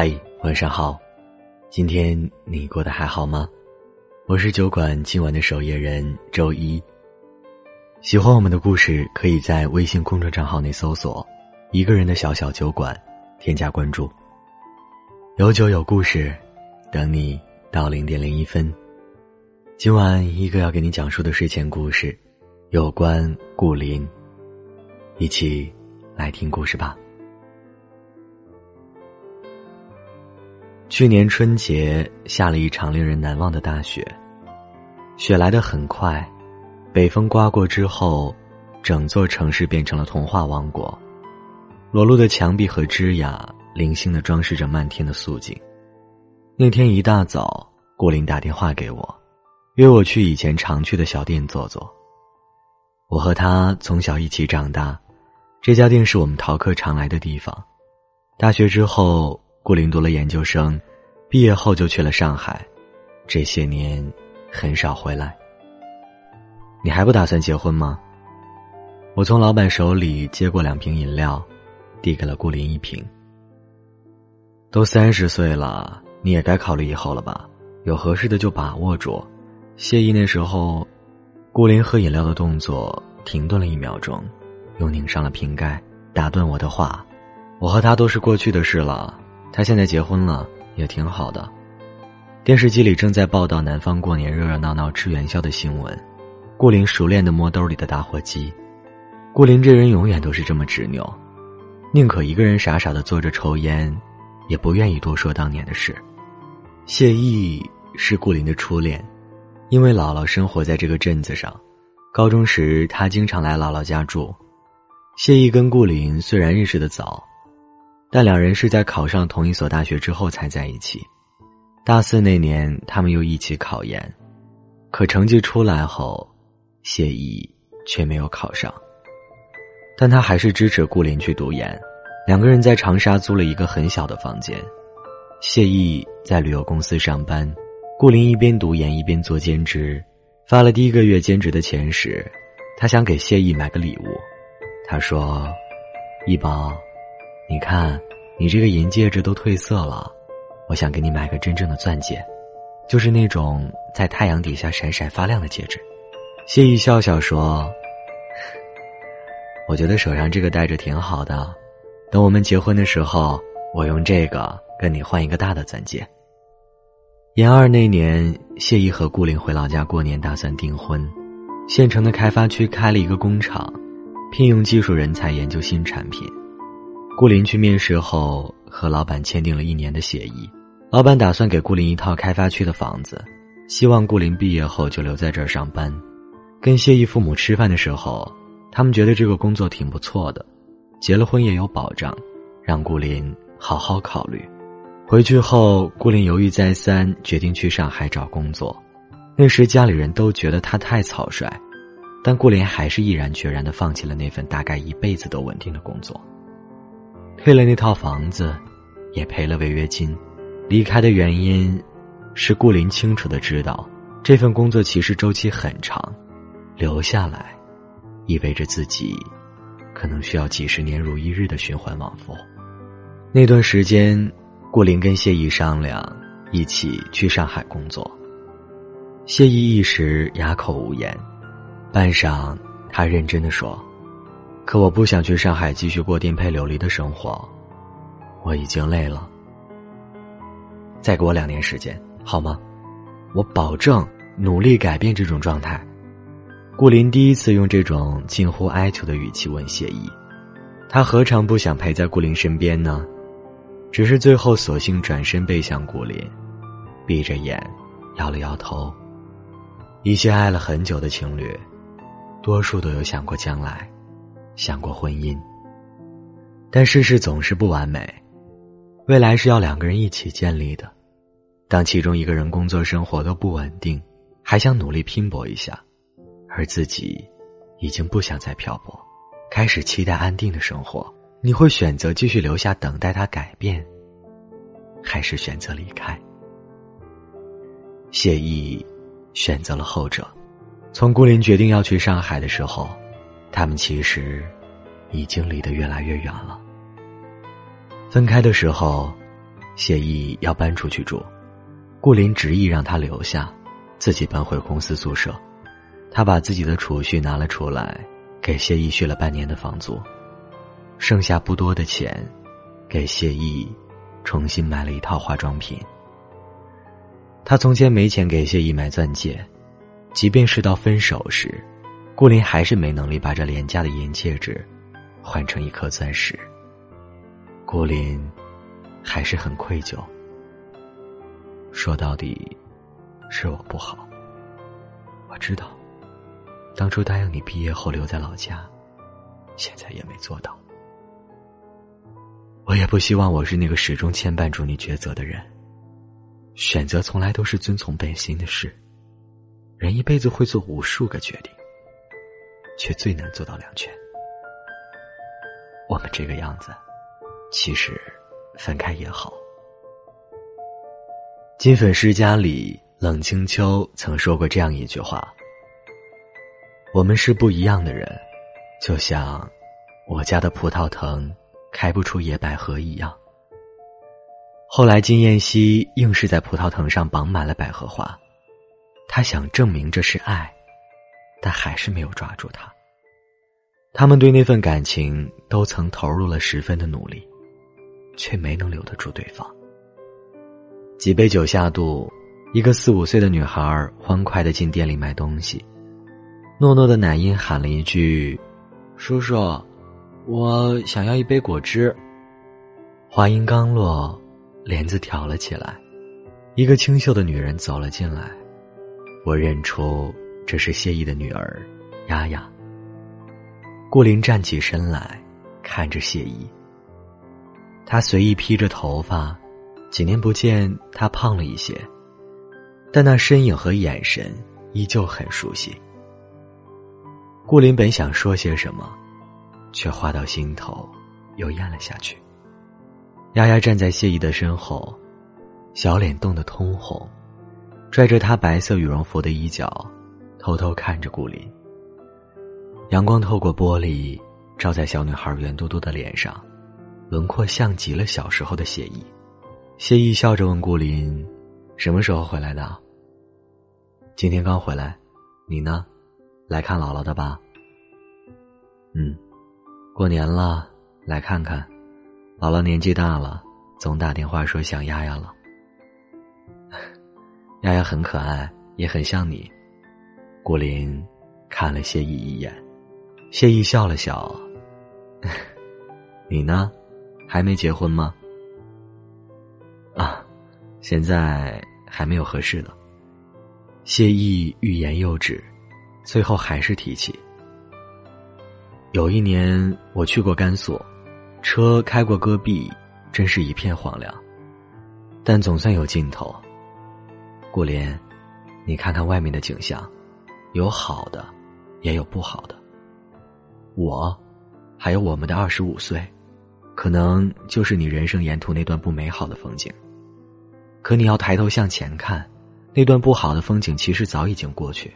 嗨，晚上好，今天你过得还好吗？我是酒馆今晚的守夜人周一。喜欢我们的故事，可以在微信公众账号内搜索“一个人的小小酒馆”，添加关注。有酒有故事，等你到零点零一分。今晚一个要给你讲述的睡前故事，有关顾林。一起来听故事吧。去年春节下了一场令人难忘的大雪，雪来得很快，北风刮过之后，整座城市变成了童话王国，裸露的墙壁和枝桠零星的装饰着漫天的素景。那天一大早，顾林打电话给我，约我去以前常去的小店坐坐。我和他从小一起长大，这家店是我们逃课常来的地方。大学之后。顾林读了研究生，毕业后就去了上海，这些年很少回来。你还不打算结婚吗？我从老板手里接过两瓶饮料，递给了顾林一瓶。都三十岁了，你也该考虑以后了吧？有合适的就把握住。谢意那时候，顾林喝饮料的动作停顿了一秒钟，又拧上了瓶盖，打断我的话：“我和他都是过去的事了。”他现在结婚了，也挺好的。电视机里正在报道南方过年热热闹闹吃元宵的新闻。顾林熟练的摸兜里的打火机。顾林这人永远都是这么执拗，宁可一个人傻傻的坐着抽烟，也不愿意多说当年的事。谢意是顾林的初恋，因为姥姥生活在这个镇子上，高中时他经常来姥姥家住。谢意跟顾林虽然认识的早。但两人是在考上同一所大学之后才在一起。大四那年，他们又一起考研，可成绩出来后，谢意却没有考上。但他还是支持顾林去读研。两个人在长沙租了一个很小的房间。谢意在旅游公司上班，顾林一边读研一边做兼职。发了第一个月兼职的钱时，他想给谢意买个礼物。他说：“一包。”你看，你这个银戒指都褪色了，我想给你买个真正的钻戒，就是那种在太阳底下闪闪发亮的戒指。谢意笑笑说：“我觉得手上这个戴着挺好的，等我们结婚的时候，我用这个跟你换一个大的钻戒。”研二那年，谢意和顾林回老家过年，打算订婚。县城的开发区开了一个工厂，聘用技术人才研究新产品。顾林去面试后，和老板签订了一年的协议。老板打算给顾林一套开发区的房子，希望顾林毕业后就留在这儿上班。跟谢意父母吃饭的时候，他们觉得这个工作挺不错的，结了婚也有保障，让顾林好好考虑。回去后，顾林犹豫再三，决定去上海找工作。那时家里人都觉得他太草率，但顾林还是毅然决然的放弃了那份大概一辈子都稳定的工作。退了那套房子，也赔了违约金。离开的原因，是顾林清楚的知道，这份工作其实周期很长，留下来，意味着自己，可能需要几十年如一日的循环往复。那段时间，顾林跟谢意商量，一起去上海工作。谢意一时哑口无言，半晌，他认真的说。可我不想去上海继续过颠沛流离的生活，我已经累了。再给我两年时间，好吗？我保证努力改变这种状态。顾林第一次用这种近乎哀求的语气问谢意，他何尝不想陪在顾林身边呢？只是最后索性转身背向顾林，闭着眼，摇了摇头。一些爱了很久的情侣，多数都有想过将来。想过婚姻，但世事总是不完美，未来是要两个人一起建立的。当其中一个人工作生活都不稳定，还想努力拼搏一下，而自己已经不想再漂泊，开始期待安定的生活，你会选择继续留下等待他改变，还是选择离开？谢意选择了后者。从顾林决定要去上海的时候。他们其实已经离得越来越远了。分开的时候，谢意要搬出去住，顾林执意让他留下，自己搬回公司宿舍。他把自己的储蓄拿了出来，给谢意续了半年的房租，剩下不多的钱，给谢意重新买了一套化妆品。他从前没钱给谢意买钻戒，即便是到分手时，顾林还是没能力把这廉价的银戒指换成一颗钻石。顾林还是很愧疚。说到底，是我不好。我知道，当初答应你毕业后留在老家，现在也没做到。我也不希望我是那个始终牵绊住你抉择的人。选择从来都是遵从本心的事。人一辈子会做无数个决定，却最难做到两全。我们这个样子。其实，分开也好。《金粉世家》里，冷清秋曾说过这样一句话：“我们是不一样的人，就像我家的葡萄藤开不出野百合一样。”后来，金燕西硬是在葡萄藤上绑满了百合花，他想证明这是爱，但还是没有抓住他。他们对那份感情都曾投入了十分的努力。却没能留得住对方。几杯酒下肚，一个四五岁的女孩欢快的进店里买东西，糯糯的奶音喊了一句：“叔叔，我想要一杯果汁。”话音刚落，帘子挑了起来，一个清秀的女人走了进来，我认出这是谢意的女儿，丫丫。顾林站起身来，看着谢意。他随意披着头发，几年不见，他胖了一些，但那身影和眼神依旧很熟悉。顾林本想说些什么，却话到心头，又咽了下去。丫丫站在谢意的身后，小脸冻得通红，拽着她白色羽绒服的衣角，偷偷看着顾林。阳光透过玻璃，照在小女孩圆嘟嘟的脸上。轮廓像极了小时候的谢意，谢意笑着问顾林：“什么时候回来的？”“今天刚回来。”“你呢？来看姥姥的吧？”“嗯，过年了，来看看。姥姥年纪大了，总打电话说想丫丫了。丫丫很可爱，也很像你。”顾林看了谢意一眼，谢意笑了笑：“ 你呢？”还没结婚吗？啊，现在还没有合适的。谢意欲言又止，最后还是提起。有一年我去过甘肃，车开过戈壁，真是一片荒凉，但总算有尽头。顾林，你看看外面的景象，有好的，也有不好的。我，还有我们的二十五岁。可能就是你人生沿途那段不美好的风景，可你要抬头向前看，那段不好的风景其实早已经过去。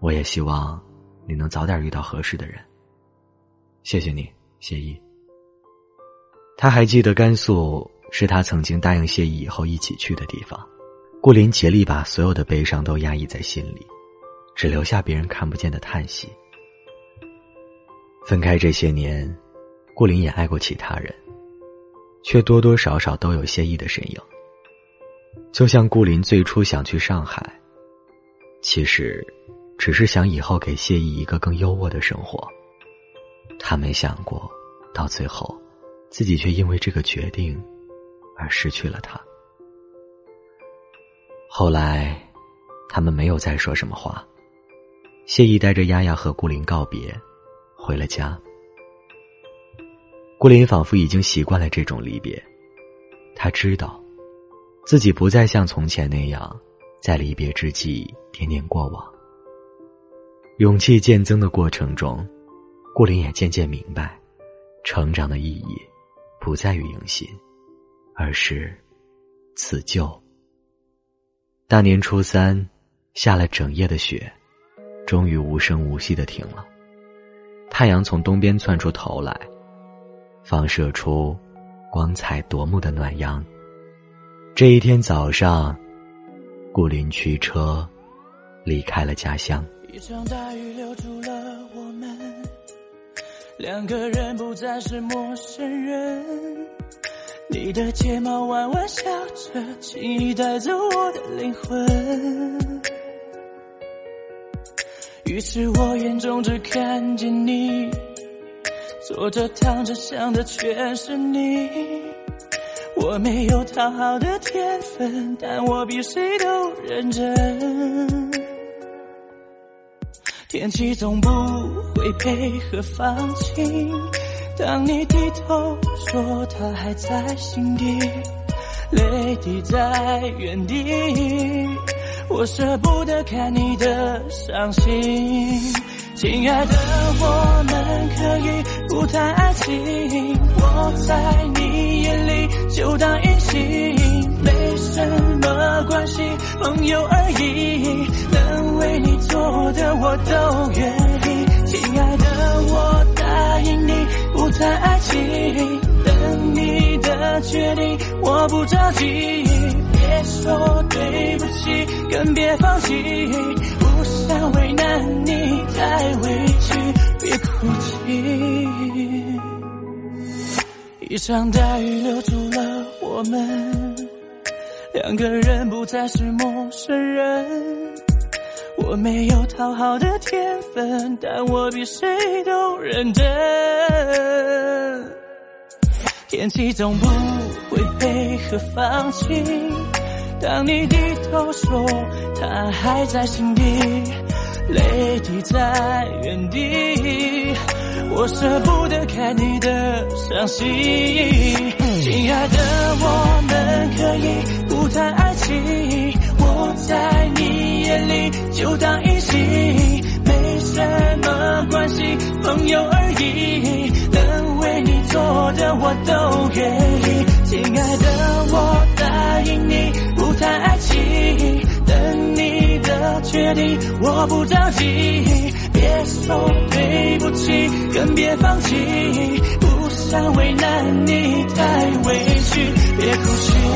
我也希望你能早点遇到合适的人。谢谢你，谢意。他还记得甘肃是他曾经答应谢意以后一起去的地方。顾林竭力把所有的悲伤都压抑在心里，只留下别人看不见的叹息。分开这些年。顾林也爱过其他人，却多多少少都有谢意的身影。就像顾林最初想去上海，其实只是想以后给谢意一个更优渥的生活。他没想过，到最后，自己却因为这个决定而失去了他。后来，他们没有再说什么话。谢意带着丫丫和顾林告别，回了家。顾林仿佛已经习惯了这种离别，他知道，自己不再像从前那样，在离别之际惦念过往。勇气渐增的过程中，顾林也渐渐明白，成长的意义，不在于迎新，而是辞旧。大年初三，下了整夜的雪，终于无声无息的停了，太阳从东边窜出头来。放射出光彩夺目的暖阳，这一天早上，顾林驱车离开了家乡。一场大雨留住了我们，两个人不再是陌生人。你的睫毛弯弯笑着，轻易带走我的灵魂。于是我眼中只看见你，坐着躺着想的全是你。我没有讨好的天分，但我比谁都认真。天气总不会配合放晴。当你低头说他还在心底，泪滴在原地，我舍不得看你的伤心。亲爱的，我们可以不谈爱情，我在你眼里就当隐形，没什么关系，朋友而已，能为你做的我都愿意。亲爱的，我答应你。不谈爱情，等你的决定，我不着急。说对不起，更别放弃。不想为难你太委屈，别哭泣。一场大雨留住了我们，两个人不再是陌生人。我没有讨好的天分，但我比谁都认真。天气总不会配合放晴，当你低头说他还在心底，泪滴在原地，我舍不得看你的伤心。亲爱的，我们可以不谈爱情，我在你眼里就当一决定，我不着急。别说对不起，更别放弃，不想为难你太委屈，别哭泣。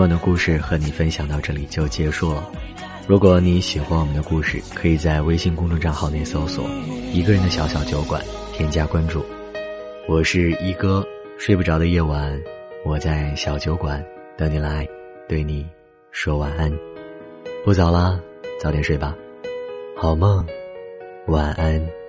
晚的故事和你分享到这里就结束了。如果你喜欢我们的故事，可以在微信公众账号内搜索“一个人的小小酒馆”，添加关注。我是一哥，睡不着的夜晚，我在小酒馆等你来，对你说晚安。不早了，早点睡吧，好梦，晚安。